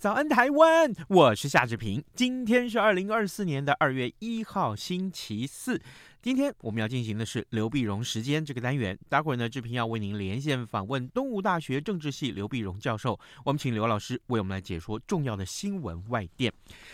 早安台湾，我是夏志平。今天是二零二四年的二月一号，星期四。今天我们要进行的是刘必荣时间这个单元，待会儿呢，志平要为您连线访问东吴大学政治系刘必荣教授，我们请刘老师为我们来解说重要的新闻外电。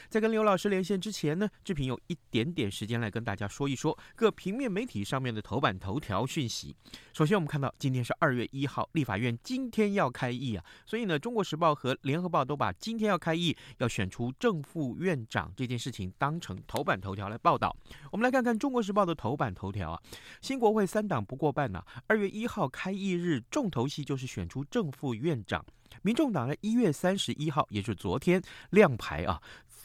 在跟刘老师连线之前呢，志平有一点点时间来跟大家说一说各平面媒体上面的头版头条讯息。首先，我们看到今天是二月一号，立法院今天要开议啊，所以呢，中国时报和联合报都把今天要开议要选出正副院长这件事情当成头版头条来报道。我们来看看中国时报的。头版头条啊，新国会三党不过半呐、二月一号开议日，重头戏就是选出正副院长。民众党在一月三十一号，也就是昨天亮牌啊，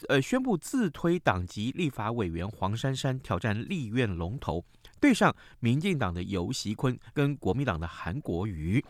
呃，宣布自推党籍立法委员黄珊珊挑战立院龙头，对上民进党的游锡坤跟国民党的韩国瑜。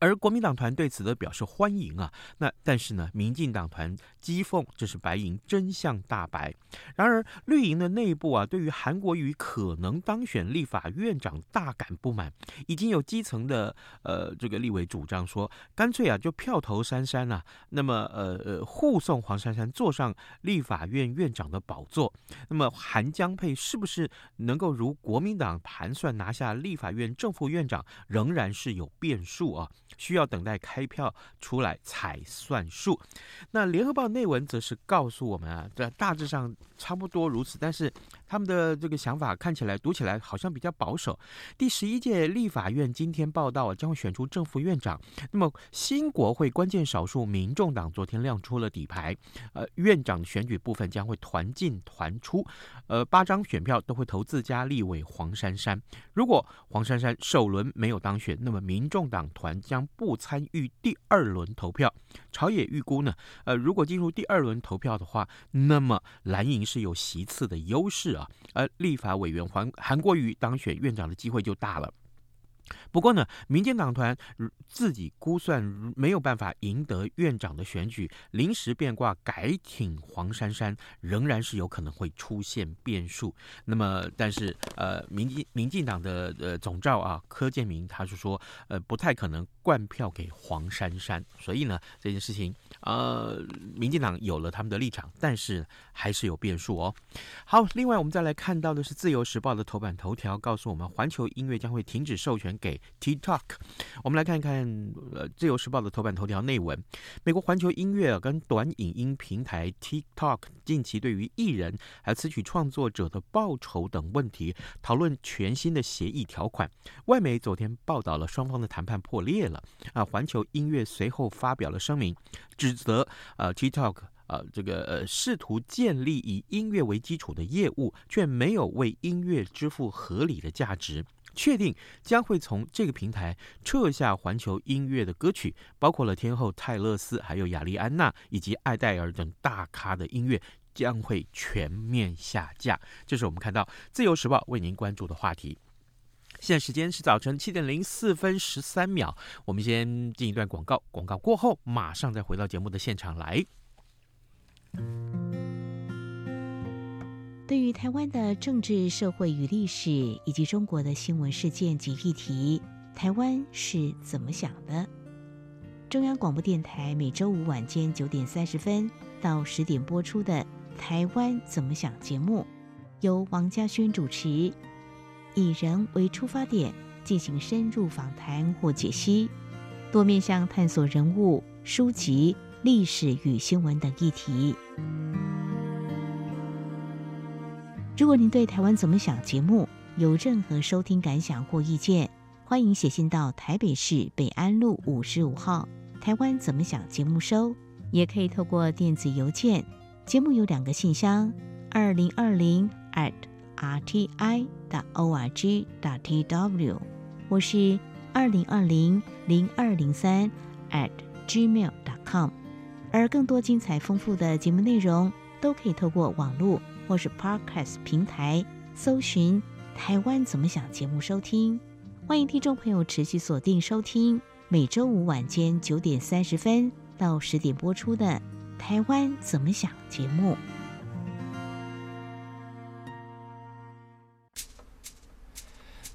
而国民党团对此都表示欢迎啊，那但是呢，民进党团讥讽这是白银真相大白。然而绿营的内部啊，对于韩国瑜可能当选立法院长大感不满，已经有基层的呃这个立委主张说，干脆啊就票投珊珊啊，那么呃呃护送黄珊珊坐上立法院院长的宝座。那么韩江佩是不是能够如国民党盘算拿下立法院正副院长，仍然是有变数啊。需要等待开票出来才算数。那联合报内文则是告诉我们啊，这大致上差不多如此，但是他们的这个想法看起来读起来好像比较保守。第十一届立法院今天报道将会选出正副院长。那么新国会关键少数民众党昨天亮出了底牌，呃，院长选举部分将会团进团出，呃，八张选票都会投自家立委黄珊珊。如果黄珊珊首轮没有当选，那么民众党团将不参与第二轮投票，朝野预估呢，呃，如果进入第二轮投票的话，那么蓝营是有席次的优势啊，而立法委员黄韩国瑜当选院长的机会就大了。不过呢，民进党团自己估算没有办法赢得院长的选举，临时变卦改挺黄珊珊，仍然是有可能会出现变数。那么，但是呃，民进民进党的呃总召啊柯建铭他是说，呃，不太可能灌票给黄珊珊。所以呢，这件事情呃，民进党有了他们的立场，但是还是有变数哦。好，另外我们再来看到的是《自由时报》的头版头条，告诉我们环球音乐将会停止授权。给 TikTok，我们来看看呃《自由时报》的头版头条内文。美国环球音乐跟短影音平台 TikTok 近期对于艺人还有词曲创作者的报酬等问题讨论全新的协议条款。外媒昨天报道了双方的谈判破裂了啊！环球音乐随后发表了声明，指责呃 TikTok 呃这个呃试图建立以音乐为基础的业务，却没有为音乐支付合理的价值。确定将会从这个平台撤下环球音乐的歌曲，包括了天后泰勒斯、还有亚丽安娜以及艾黛尔等大咖的音乐将会全面下架。这是我们看到《自由时报》为您关注的话题。现在时间是早晨七点零四分十三秒，我们先进一段广告，广告过后马上再回到节目的现场来。对于台湾的政治、社会与历史，以及中国的新闻事件及议题，台湾是怎么想的？中央广播电台每周五晚间九点三十分到十点播出的《台湾怎么想》节目，由王家轩主持，以人为出发点进行深入访谈或解析，多面向探索人物、书籍、历史与新闻等议题。如果您对台湾怎么想节目有任何收听感想或意见，欢迎写信到台北市北安路五十五号台湾怎么想节目收，也可以透过电子邮件。节目有两个信箱：二零二零 at r t i. o r g. t w，或是二零二零零二零三 at gmail. com。而更多精彩丰富的节目内容，都可以透过网络或是 Podcast 平台搜寻“台湾怎么想”节目收听。欢迎听众朋友持续锁定收听每周五晚间九点三十分到十点播出的《台湾怎么想》节目。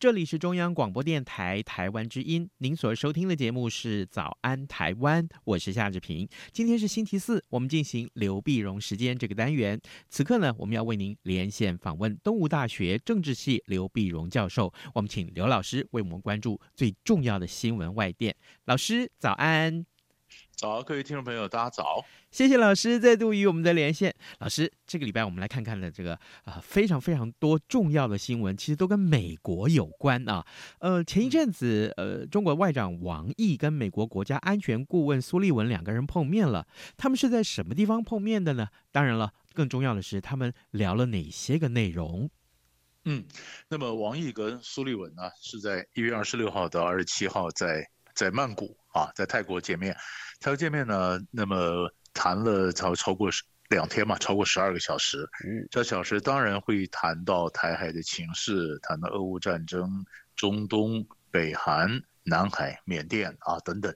这里是中央广播电台台湾之音，您所收听的节目是《早安台湾》，我是夏志平。今天是星期四，我们进行刘碧荣时间这个单元。此刻呢，我们要为您连线访问东吴大学政治系刘碧荣教授。我们请刘老师为我们关注最重要的新闻外电。老师，早安。早，各位听众朋友，大家早！谢谢老师再度与我们的连线。老师，这个礼拜我们来看看的这个啊、呃，非常非常多重要的新闻，其实都跟美国有关啊。呃，前一阵子，呃，中国外长王毅跟美国国家安全顾问苏利文两个人碰面了。他们是在什么地方碰面的呢？当然了，更重要的是他们聊了哪些个内容？嗯，那么王毅跟苏利文呢，是在一月二十六号到二十七号在在曼谷啊，在泰国见面。泰国见面呢，那么谈了超超过两天嘛，超过十二个小时。嗯，这小时当然会谈到台海的情势，谈到俄乌战争、中东、北韩、南海、缅甸啊等等。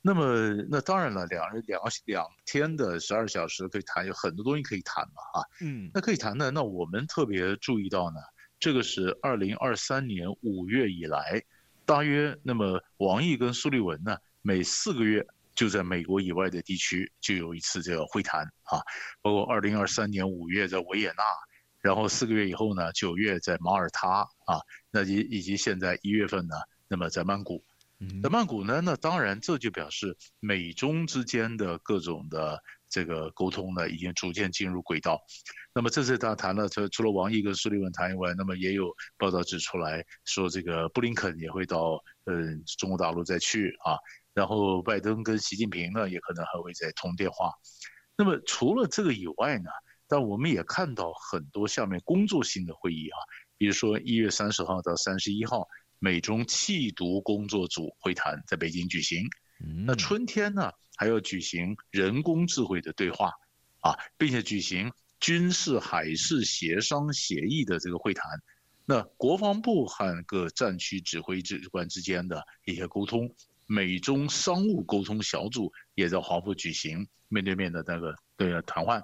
那么那当然了，两人两两天的十二小时可以谈，有很多东西可以谈嘛啊。嗯，那可以谈的，那我们特别注意到呢，这个是二零二三年五月以来，大约那么王毅跟苏利文呢，每四个月。就在美国以外的地区就有一次这个会谈啊，包括二零二三年五月在维也纳，然后四个月以后呢，九月在马耳他啊，那以以及现在一月份呢，那么在曼谷，在曼谷呢，那当然这就表示美中之间的各种的这个沟通呢，已经逐渐进入轨道。那么这次他谈了，除除了王毅跟苏利文谈以外，那么也有报道指出来说，这个布林肯也会到嗯中国大陆再去啊。然后拜登跟习近平呢，也可能还会再通电话。那么除了这个以外呢，但我们也看到很多下面工作性的会议啊，比如说一月三十号到三十一号，美中气毒工作组会谈在北京举行。那春天呢，还要举行人工智慧的对话啊，并且举行军事海事协商协议的这个会谈。那国防部和各战区指挥指挥官之间的一些沟通。美中商务沟通小组也在华府举行面对面的那个对谈话，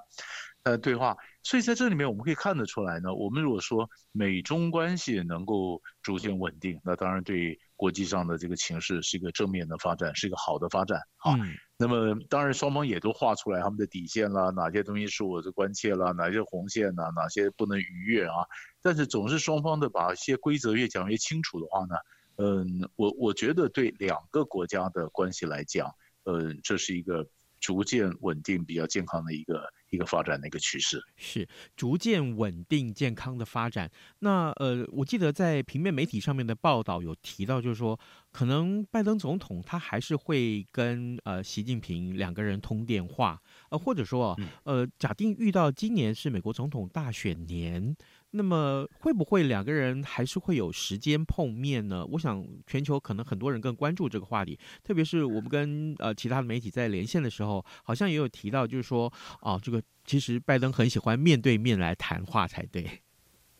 呃对话，所以在这里面我们可以看得出来呢，我们如果说美中关系能够逐渐稳定，那当然对国际上的这个情势是一个正面的发展，是一个好的发展啊。那么当然双方也都画出来他们的底线啦，哪些东西是我的关切啦，哪些红线呐，哪些不能逾越啊。但是总是双方的把一些规则越讲越清楚的话呢。嗯，我我觉得对两个国家的关系来讲，呃，这是一个逐渐稳定、比较健康的一个一个发展的一个趋势。是逐渐稳定、健康的发展。那呃，我记得在平面媒体上面的报道有提到，就是说，可能拜登总统他还是会跟呃习近平两个人通电话，呃，或者说呃，假定遇到今年是美国总统大选年。那么会不会两个人还是会有时间碰面呢？我想全球可能很多人更关注这个话题，特别是我们跟呃其他的媒体在连线的时候，好像也有提到，就是说哦，这个其实拜登很喜欢面对面来谈话才对。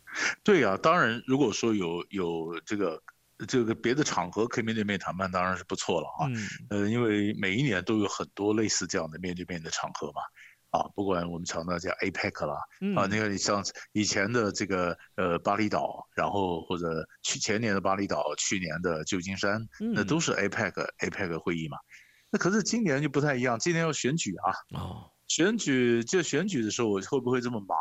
对啊，当然如果说有有这个这个别的场合可以面对面谈判，当然是不错了啊。嗯。呃，因为每一年都有很多类似这样的面对面的场合嘛。啊，不管我们常常叫 APEC 啦，嗯、啊，那个你像以前的这个呃巴厘岛，然后或者去前年的巴厘岛，去年的旧金山，嗯、那都是 APEC APEC 会议嘛。那可是今年就不太一样，今年要选举啊。哦，选举就选举的时候，我会不会这么忙？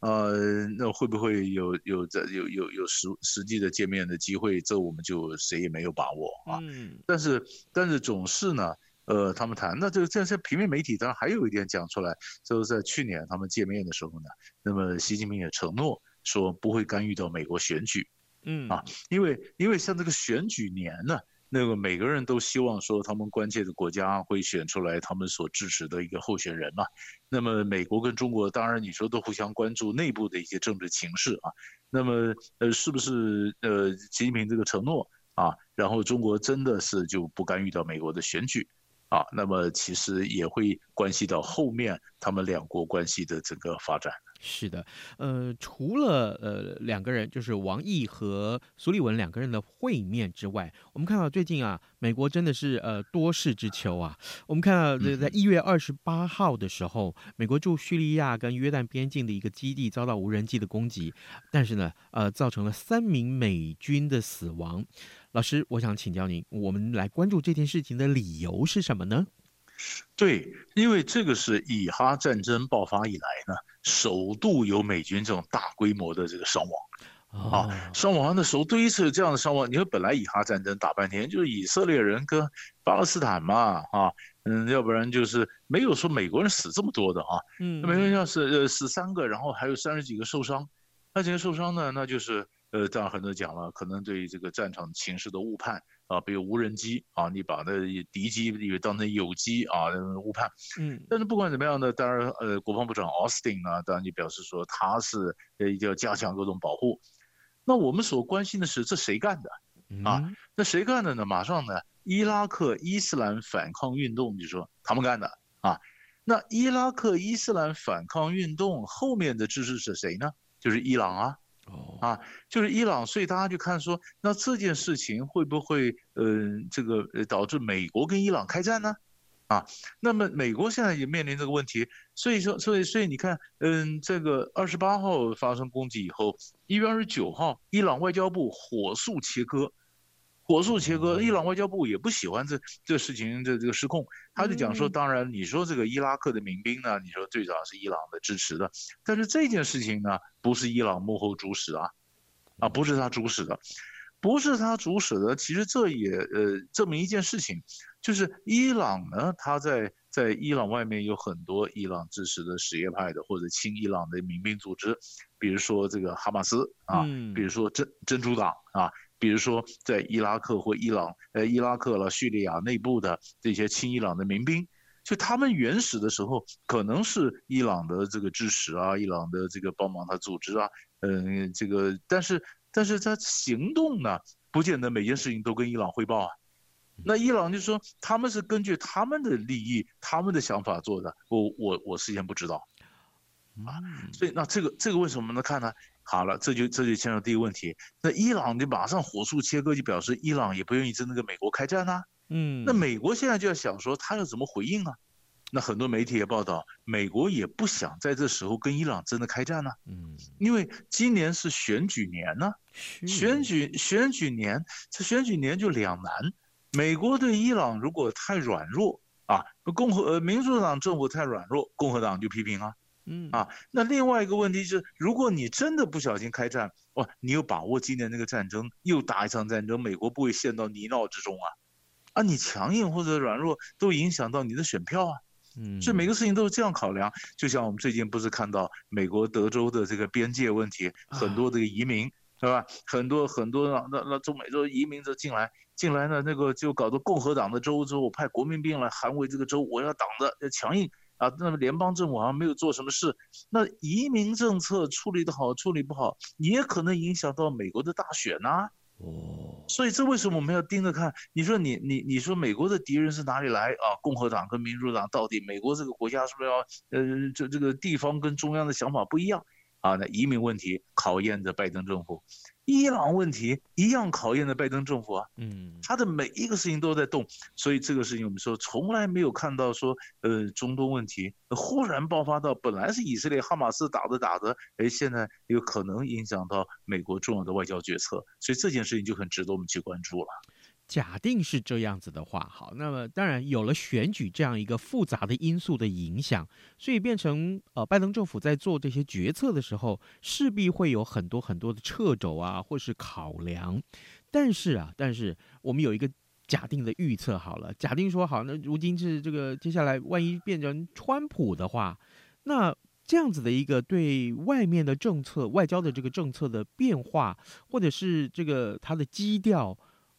呃，那会不会有有这有有有实实际的见面的机会？这我们就谁也没有把握啊。嗯。但是但是总是呢，呃，他们谈，那这个这些平面媒体当然还有一点讲出来，就是在去年他们见面的时候呢，那么习近平也承诺说不会干预到美国选举。嗯。啊，因为因为像这个选举年呢。那个每个人都希望说，他们关切的国家会选出来他们所支持的一个候选人嘛。那么美国跟中国，当然你说都互相关注内部的一些政治情势啊。那么呃，是不是呃，习近平这个承诺啊，然后中国真的是就不干预到美国的选举啊？那么其实也会关系到后面他们两国关系的整个发展。是的，呃，除了呃两个人，就是王毅和苏利文两个人的会面之外，我们看到最近啊，美国真的是呃多事之秋啊。我们看到这在一月二十八号的时候，美国驻叙利亚跟约旦边境的一个基地遭到无人机的攻击，但是呢，呃，造成了三名美军的死亡。老师，我想请教您，我们来关注这件事情的理由是什么呢？对，因为这个是以哈战争爆发以来呢，首度有美军这种大规模的这个伤亡，啊，伤亡的时候第一次有这样的伤亡。你说本来以哈战争打半天就是以色列人跟巴勒斯坦嘛，啊，嗯，要不然就是没有说美国人死这么多的啊，嗯，美国人要是呃死三个，然后还有三十几个受伤，那这些受伤呢，那就是呃，当然很多讲了，可能对这个战场情势的误判。啊，比如无人机啊，你把那敌机以为当成友机啊，误判。嗯，但是不管怎么样呢，当然呃，国防部长 Austin 呢，当然就表示说他是呃要加强各种保护。那我们所关心的是这谁干的啊？那谁干的呢？马上呢，伊拉克伊斯兰反抗运动就说他们干的啊。那伊拉克伊斯兰反抗运动后面的支持是谁呢？就是伊朗啊。哦啊，就是伊朗，所以大家就看说，那这件事情会不会，嗯、这个导致美国跟伊朗开战呢？啊，那么美国现在也面临这个问题，所以说，所以，所以你看，嗯，这个二十八号发生攻击以后，一月二十九号，伊朗外交部火速切割。火速切割，伊朗外交部也不喜欢这这事情这这个失控，他就讲说，当然你说这个伊拉克的民兵呢，你说最早是伊朗的支持的，但是这件事情呢，不是伊朗幕后主使啊，啊不是他主使的，不是他主使的，其实这也呃证明一件事情，就是伊朗呢，他在在伊朗外面有很多伊朗支持的什叶派的或者亲伊朗的民兵组织，比如说这个哈马斯啊，比如说真真主党啊。比如说，在伊拉克或伊朗，呃，伊拉克了、叙利亚内部的这些亲伊朗的民兵，就他们原始的时候可能是伊朗的这个支持啊，伊朗的这个帮忙他组织啊，嗯，这个，但是，但是他行动呢，不见得每件事情都跟伊朗汇报啊。那伊朗就说他们是根据他们的利益、他们的想法做的，我我我事先不知道，啊，所以那这个这个为什么能看呢？好了，这就这就牵扯到第一个问题。那伊朗就马上火速切割，就表示伊朗也不愿意真的跟美国开战呐、啊。嗯，那美国现在就要想说，他要怎么回应啊？那很多媒体也报道，美国也不想在这时候跟伊朗真的开战呢、啊。嗯，因为今年是选举年呢、啊，选举选举年，这选举年就两难。美国对伊朗如果太软弱啊，共和呃民主党政府太软弱，共和党就批评啊。嗯啊，那另外一个问题是，如果你真的不小心开战，哇，你有把握今年那个战争又打一场战争，美国不会陷到泥淖之中啊？啊，你强硬或者软弱都影响到你的选票啊。嗯，所以每个事情都是这样考量。就像我们最近不是看到美国德州的这个边界问题，很多这个移民是吧？很多很多那那中美洲移民者进来进来呢，那个就搞到共和党的州之后，派国民兵来捍卫这个州，我要挡着要强硬。啊，那么联邦政府好像没有做什么事，那移民政策处理得好，处理不好，也可能影响到美国的大选呐、啊。哦，所以这为什么我们要盯着看？你说你你你说美国的敌人是哪里来啊？共和党跟民主党到底美国这个国家是不是要呃这这个地方跟中央的想法不一样啊？那移民问题考验着拜登政府。伊朗问题一样考验着拜登政府啊，嗯，他的每一个事情都在动，所以这个事情我们说从来没有看到说，呃，中东问题忽然爆发到本来是以色列哈马斯打着打着，哎，现在有可能影响到美国重要的外交决策，所以这件事情就很值得我们去关注了。假定是这样子的话，好，那么当然有了选举这样一个复杂的因素的影响，所以变成呃，拜登政府在做这些决策的时候，势必会有很多很多的掣肘啊，或是考量。但是啊，但是我们有一个假定的预测好了，假定说好，那如今是这个接下来万一变成川普的话，那这样子的一个对外面的政策、外交的这个政策的变化，或者是这个它的基调。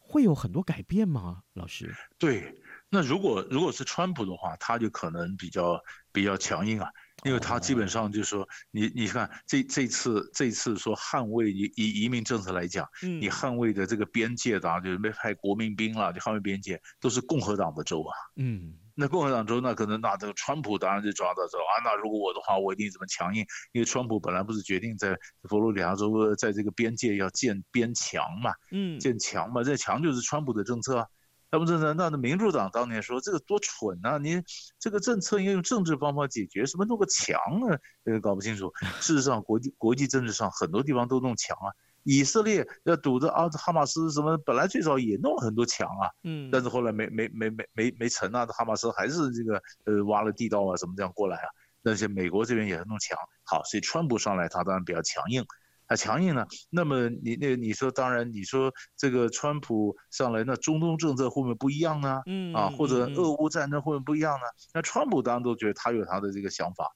会有很多改变吗，老师？对，那如果如果是川普的话，他就可能比较比较强硬啊，因为他基本上就是说，你你看这这次这次说捍卫以以移民政策来讲，嗯，你捍卫的这个边界的啊，就是没派国民兵了，就捍卫边界，都是共和党的州啊，嗯。那共和党州那可能那这个川普当然就抓到说啊，那如果我的话，我一定怎么强硬？因为川普本来不是决定在佛罗里达州在这个边界要建边墙嘛，嗯，建墙嘛，这墙就是川普的政策啊。那么这那那民主党当年说这个多蠢啊，你这个政策应该用政治方法解决，什么弄个墙啊，这个搞不清楚。事实上，国际国际政治上很多地方都弄墙啊。以色列要堵着啊，哈马斯什么本来最早也弄了很多墙啊，嗯，但是后来没没没没没没成啊，哈马斯还是这个呃挖了地道啊什么这样过来啊，那些美国这边也是弄墙，好，所以川普上来他当然比较强硬，他强硬呢，那么你那你说当然你说这个川普上来那中东政策会不会不一样呢？嗯啊，或者俄乌战争会不会不一样呢？那川普当然都觉得他有他的这个想法。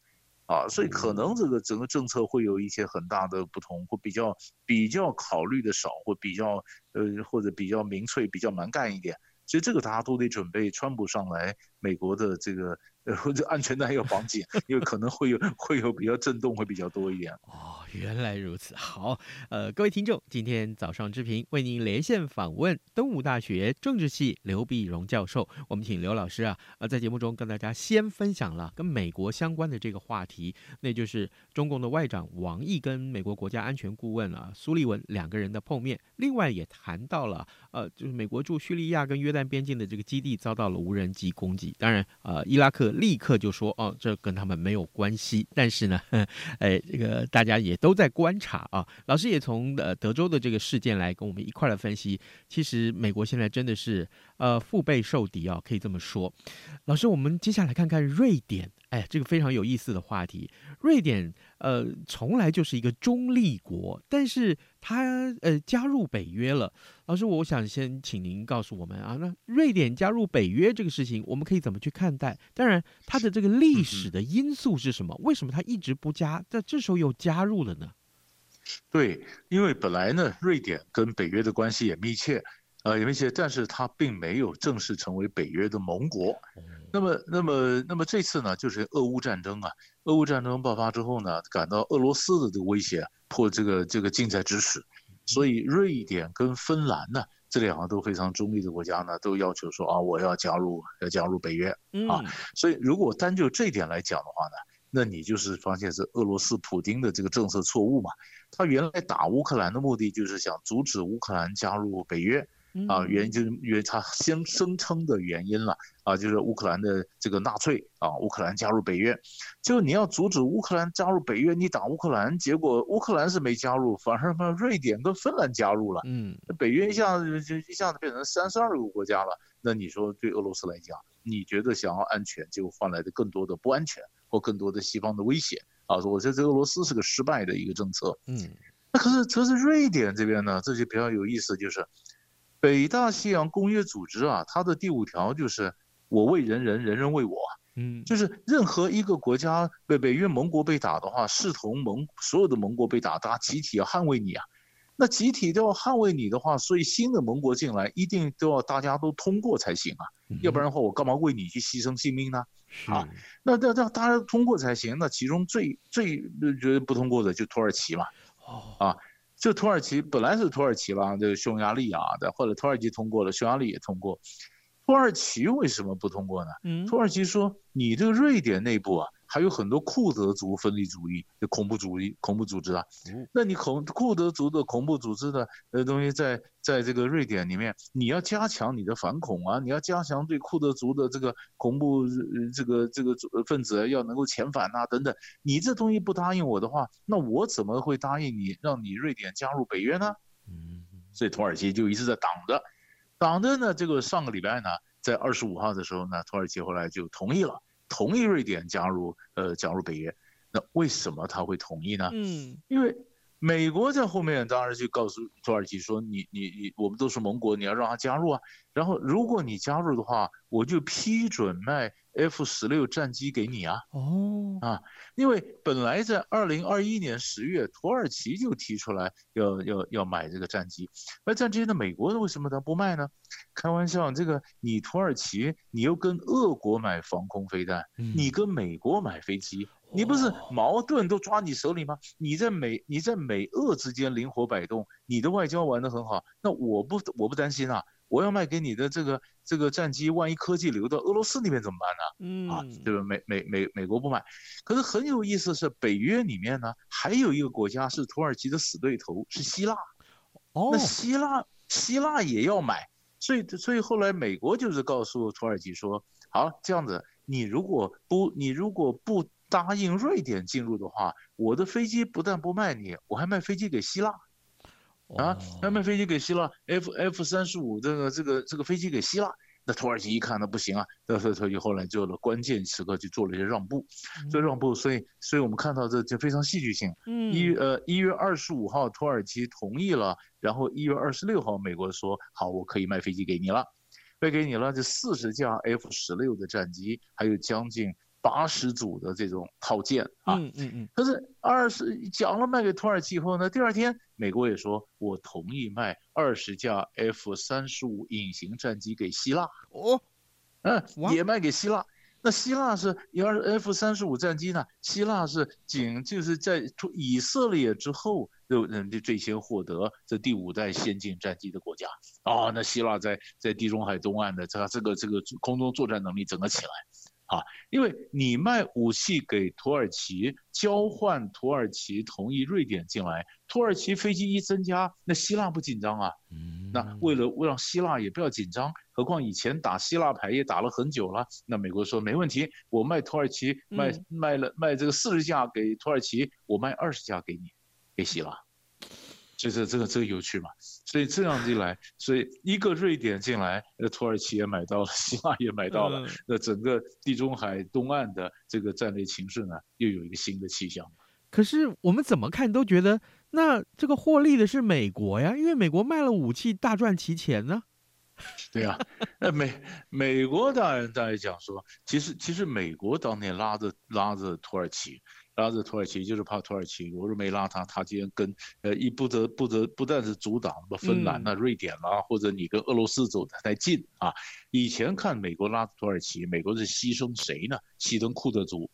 啊，所以可能这个整个政策会有一些很大的不同，或比较比较考虑的少，或比较呃或者比较民粹、比较蛮干一点。所以这个大家都得准备，川普上来，美国的这个呃或者安全带要绑紧，因为可能会有会有比较震动会比较多一点。哦，原来如此。好，呃，各位听众，今天早上之平为您连线访问东吴大学政治系刘必荣教授。我们请刘老师啊，呃，在节目中跟大家先分享了跟美国相关的这个话题，那就是中共的外长王毅跟美国国家安全顾问啊苏利文两个人的碰面。另外也谈到了，呃，就是美国驻叙利亚跟约旦边境的这个基地遭到了无人机攻击。当然，呃，伊拉克立刻就说，哦，这跟他们没有关系。但是呢，哎，这个大家也都在观察啊。老师也从呃德州的这个事件来跟我们一块儿来分析。其实美国现在真的是呃腹背受敌啊，可以这么说。老师，我们接下来看看瑞典。哎，这个非常有意思的话题。瑞典呃，从来就是一个中立国，但是它呃加入北约了。老师，我想先请您告诉我们啊，那瑞典加入北约这个事情，我们可以怎么去看待？当然，它的这个历史的因素是什么？为什么它一直不加，在这时候又加入了呢？对，因为本来呢，瑞典跟北约的关系也密切。呃，有一些，但是他并没有正式成为北约的盟国。那么，那么，那么这次呢，就是俄乌战争啊。俄乌战争爆发之后呢，感到俄罗斯的这个威胁迫这个这个近在咫尺，所以瑞典跟芬兰呢，这两个都非常中立的国家呢，都要求说啊，我要加入要加入北约啊。所以，如果单就这一点来讲的话呢，那你就是发现是俄罗斯普京的这个政策错误嘛。他原来打乌克兰的目的就是想阻止乌克兰加入北约。啊，原因就是因为他先声称的原因了啊，就是乌克兰的这个纳粹啊，乌克兰加入北约，就你要阻止乌克兰加入北约，你打乌克兰，结果乌克兰是没加入，反而把瑞典跟芬兰加入了，嗯，北约一下子就一下子变成三十二个国家了，那你说对俄罗斯来讲，你觉得想要安全，结果换来的更多的不安全或更多的西方的威胁啊，我觉得这俄罗斯是个失败的一个政策，嗯，那可是可是瑞典这边呢，这就比较有意思，就是。北大西洋公约组织啊，它的第五条就是“我为人人，人人为我”。嗯，就是任何一个国家被北约盟国被打的话，视同盟所有的盟国被打，大家集体要捍卫你啊。那集体都要捍卫你的话，所以新的盟国进来一定都要大家都通过才行啊。要不然的话，我干嘛为你去牺牲性命呢？啊，那那那大家通过才行。那其中最最觉得不通过的就土耳其嘛。哦啊。这土耳其本来是土耳其啦，这个匈牙利啊，但后来土耳其通过了，匈牙利也通过。土耳其为什么不通过呢？嗯，土耳其说你这个瑞典内部啊。还有很多库德族分离主义的恐怖主义恐怖组织啊，那你恐库德族的恐怖组织的呃东西在在这个瑞典里面，你要加强你的反恐啊，你要加强对库德族的这个恐怖这个这个分子要能够遣返啊等等，你这东西不答应我的话，那我怎么会答应你让你瑞典加入北约呢？嗯，所以土耳其就一直在挡着。挡着呢，这个上个礼拜呢，在二十五号的时候呢，土耳其后来就同意了，同意瑞典加入呃加入北约。那为什么他会同意呢？嗯，因为。美国在后面当然就告诉土耳其说你：“你你你，我们都是盟国，你要让他加入啊。然后如果你加入的话，我就批准卖 F 十六战机给你啊。”哦，啊，因为本来在二零二一年十月，土耳其就提出来要要要买这个战机，那战机呢，美国为什么他不卖呢？开玩笑，这个你土耳其，你又跟俄国买防空飞弹，你跟美国买飞机。你不是矛盾都抓你手里吗？你在美你在美俄之间灵活摆动，你的外交玩得很好，那我不我不担心啊！我要卖给你的这个这个战机，万一科技流到俄罗斯那边怎么办呢？嗯啊，对吧？美美美美国不买，可是很有意思是北约里面呢，还有一个国家是土耳其的死对头，是希腊。哦，那希腊希腊也要买，所以所以后来美国就是告诉土耳其说，好这样子，你如果不你如果不。答应瑞典进入的话，我的飞机不但不卖你，我还卖飞机给希腊，啊，还卖飞机给希腊，F F 三十五这个这个这个飞机给希腊。那土耳其一看那不行啊，那所以所以后来就了关键时刻就做了一些让步，做让步，所以所以我们看到这就非常戏剧性。嗯，一呃一月二十五号土耳其同意了，然后一月二十六号美国说好，我可以卖飞机给你了，卖给你了，这四十架 F 十六的战机，还有将近。八十组的这种套件啊，嗯嗯嗯，可是二十讲了卖给土耳其以后呢，第二天美国也说我同意卖二十架 F 三十五隐形战机给希腊，哦，嗯，也卖给希腊。那希腊是一二 F 三十五战机呢？希腊是仅就是在以色列之后，就人家最先获得这第五代先进战机的国家啊。那希腊在在地中海东岸的这这个这个空中作战能力整个起来。啊，因为你卖武器给土耳其，交换土耳其同意瑞典进来，土耳其飞机一增加，那希腊不紧张啊？那为了为了让希腊也不要紧张，何况以前打希腊牌也打了很久了，那美国说没问题，我卖土耳其卖卖了卖这个四十架给土耳其，我卖二十架给你，给希腊。就是这个这个有趣嘛，所以这样一来，所以一个瑞典进来，呃，土耳其也买到了，希腊也买到了，那整个地中海东岸的这个战略情势呢，又有一个新的气象。可是我们怎么看都觉得，那这个获利的是美国呀，因为美国卖了武器大赚其钱呢。对呀、啊，那美美国当然大家讲说，其实其实美国当年拉着拉着土耳其。拉着土耳其就是怕土耳其，如果没拉他，他今天跟呃一不得不得不但是阻挡什么芬兰啊、瑞典啦、啊，或者你跟俄罗斯走得太近啊。以前看美国拉着土耳其，美国是牺牲谁呢？牺牲库德族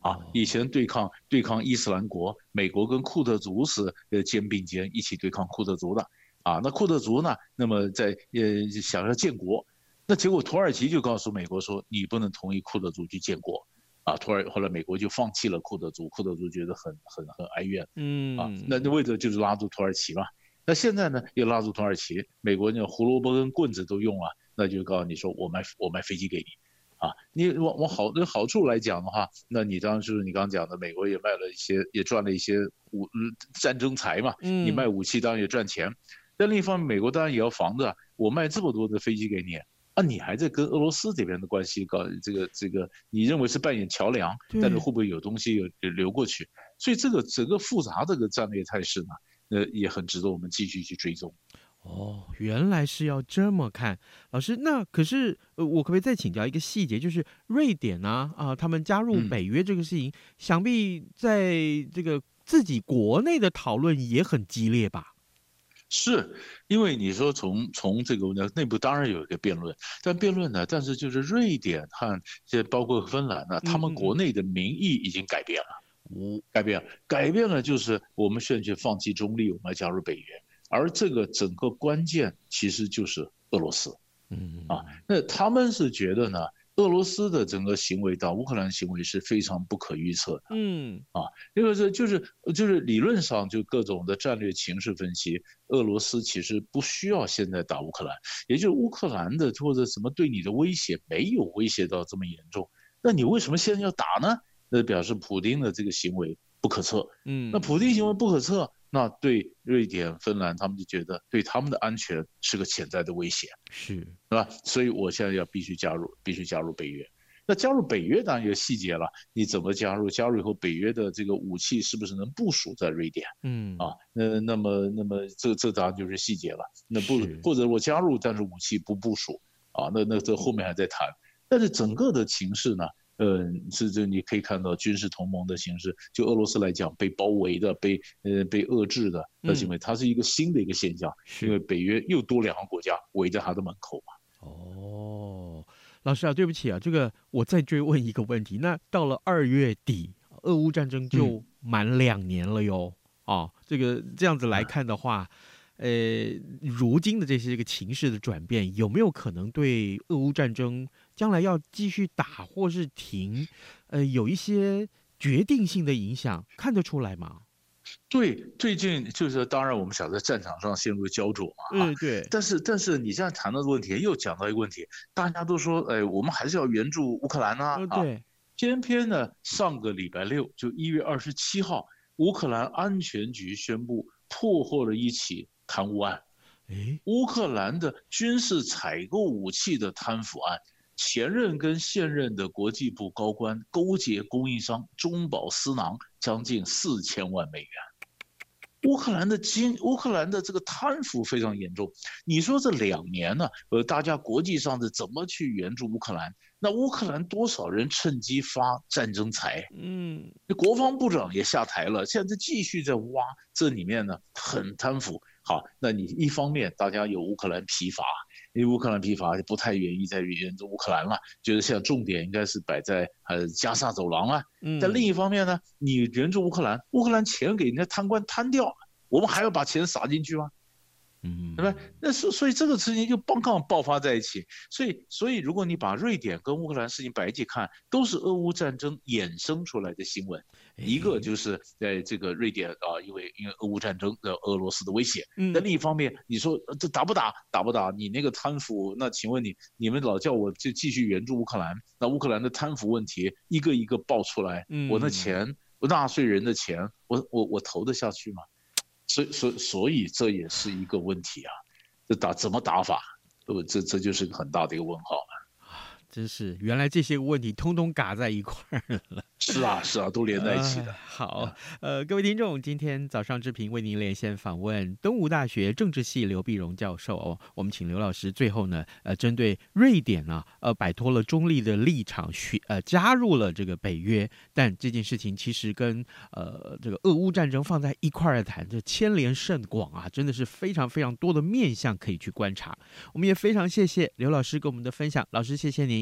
啊。以前对抗对抗伊斯兰国，美国跟库德族是呃肩并肩一起对抗库德族的啊。那库德族呢，那么在呃想要建国，那结果土耳其就告诉美国说，你不能同意库德族去建国。啊，突然后来美国就放弃了库德族，库德族觉得很很很哀怨，嗯啊，那那为的就是拉住土耳其嘛。那现在呢，又拉住土耳其，美国那胡萝卜跟棍子都用了，那就告诉你说，我卖我卖飞机给你，啊，你往往好那好处来讲的话，那你当然就是你刚刚讲的，美国也卖了一些，也赚了一些武战争财嘛，你卖武器当然也赚钱，但另一方面，美国当然也要防着，我卖这么多的飞机给你。啊，你还在跟俄罗斯这边的关系搞这个这个？你认为是扮演桥梁，但是会不会有东西有流过去？所以这个整个复杂这个战略态势呢，呃，也很值得我们继续去追踪。哦，原来是要这么看，老师。那可是呃，我可不可以再请教一个细节？就是瑞典啊啊，他们加入北约这个事情，嗯、想必在这个自己国内的讨论也很激烈吧？是因为你说从从这个内部当然有一个辩论，但辩论呢，但是就是瑞典和这包括芬兰呢，他们国内的民意已经改变了，嗯，改变了，改变了，就是我们现在放弃中立，我们要加入北约，而这个整个关键其实就是俄罗斯，嗯。啊，那他们是觉得呢。俄罗斯的整个行为到乌克兰行为是非常不可预测的，嗯。啊，因为这就是就是理论上就各种的战略情势分析，俄罗斯其实不需要现在打乌克兰，也就是乌克兰的或者什么对你的威胁没有威胁到这么严重，那你为什么现在要打呢？那表示普京的这个行为不可测，嗯，那普丁行为不可测，那对瑞典、芬兰，他们就觉得对他们的安全是个潜在的威胁，是，是吧？所以我现在要必须加入，必须加入北约。那加入北约当然有细节了，你怎么加入？加入以后，北约的这个武器是不是能部署在瑞典？嗯啊，那那么那么这这当然就是细节了。那不或者我加入，但是武器不部署啊，那那这后面还在谈。但是整个的情势呢，呃，是这你可以看到军事同盟的形式，就俄罗斯来讲，被包围的、被呃被遏制的，那是因为它是一个新的一个现象，因为北约又多两个国家围在它的门口嘛。哦。老师啊，对不起啊，这个我再追问一个问题。那到了二月底，俄乌战争就满两年了哟。嗯、哦，这个这样子来看的话，呃，如今的这些个情势的转变，有没有可能对俄乌战争将来要继续打或是停，呃，有一些决定性的影响，看得出来吗？对，最近就是当然，我们想在战场上陷入焦灼嘛。嗯，对。但是，但是你这样谈到的问题，又讲到一个问题，大家都说，哎，我们还是要援助乌克兰啊。嗯，对。偏偏呢，上个礼拜六，就一月二十七号，乌克兰安全局宣布破获了一起贪污案。哎，乌克兰的军事采购武器的贪腐案。前任跟现任的国际部高官勾结供应商中饱私囊将近四千万美元。乌克兰的金乌克兰的这个贪腐非常严重。你说这两年呢？呃，大家国际上的怎么去援助乌克兰？那乌克兰多少人趁机发战争财？嗯，国防部长也下台了，现在继续在挖这里面呢，很贪腐。好，那你一方面大家有乌克兰疲乏。因为乌克兰疲乏，就不太愿意再援助乌克兰了，觉得现在重点应该是摆在呃加沙走廊啊。嗯。但另一方面呢，你援助乌克兰，乌克兰钱给人家贪官贪掉了，我们还要把钱撒进去吗？嗯，对吧？那所所以这个事情就刚刚爆发在一起，所以所以如果你把瑞典跟乌克兰事情摆一起看，都是俄乌战争衍生出来的新闻。一个就是在这个瑞典啊，因为因为俄乌战争的俄罗斯的威胁。那另一方面，你说这打不打？打不打？你那个贪腐，那请问你你们老叫我就继续援助乌克兰，那乌克兰的贪腐问题一个一个爆出来，我那钱，我纳税人的钱，我我我投得下去吗？所以，所以，所以这也是一个问题啊！这打怎么打法？呃，这这就是个很大的一个问号了。真是，原来这些问题通通嘎在一块儿了。是啊，是啊，都连在一起的。呃、好，呃，各位听众，今天早上志平为您连线访问东吴大学政治系刘碧荣教授。哦，我们请刘老师最后呢，呃，针对瑞典呢，呃，摆脱了中立的立场，去呃加入了这个北约，但这件事情其实跟呃这个俄乌战争放在一块儿谈，这牵连甚广啊，真的是非常非常多的面向可以去观察。我们也非常谢谢刘老师给我们的分享，老师谢谢您。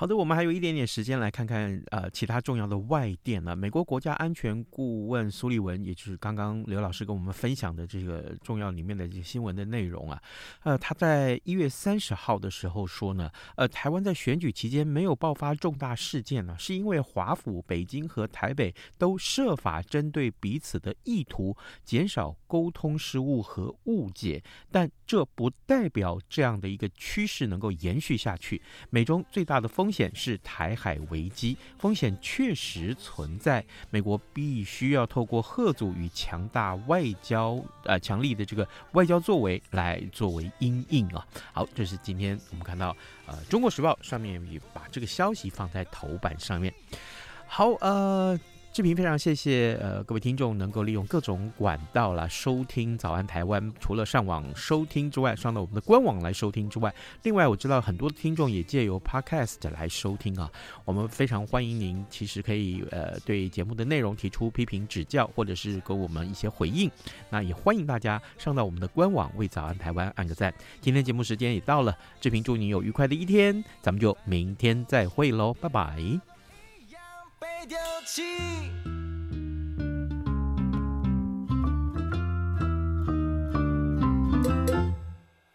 好的，我们还有一点点时间来看看呃其他重要的外电呢。美国国家安全顾问苏利文，也就是刚刚刘老师跟我们分享的这个重要里面的这个新闻的内容啊，呃，他在一月三十号的时候说呢，呃，台湾在选举期间没有爆发重大事件呢，是因为华府、北京和台北都设法针对彼此的意图，减少沟通失误和误解，但这不代表这样的一个趋势能够延续下去。美中最大的风风险是台海危机，风险确实存在。美国必须要透过贺组与强大外交，呃，强力的这个外交作为来作为因应啊。好，这是今天我们看到，呃，《中国时报》上面也把这个消息放在头版上面。好，呃。志平非常谢谢呃各位听众能够利用各种管道来收听早安台湾，除了上网收听之外，上到我们的官网来收听之外，另外我知道很多听众也借由 Podcast 来收听啊，我们非常欢迎您，其实可以呃对节目的内容提出批评指教，或者是给我们一些回应，那也欢迎大家上到我们的官网为早安台湾按个赞。今天节目时间也到了，志平祝您有愉快的一天，咱们就明天再会喽，拜拜。被丢弃。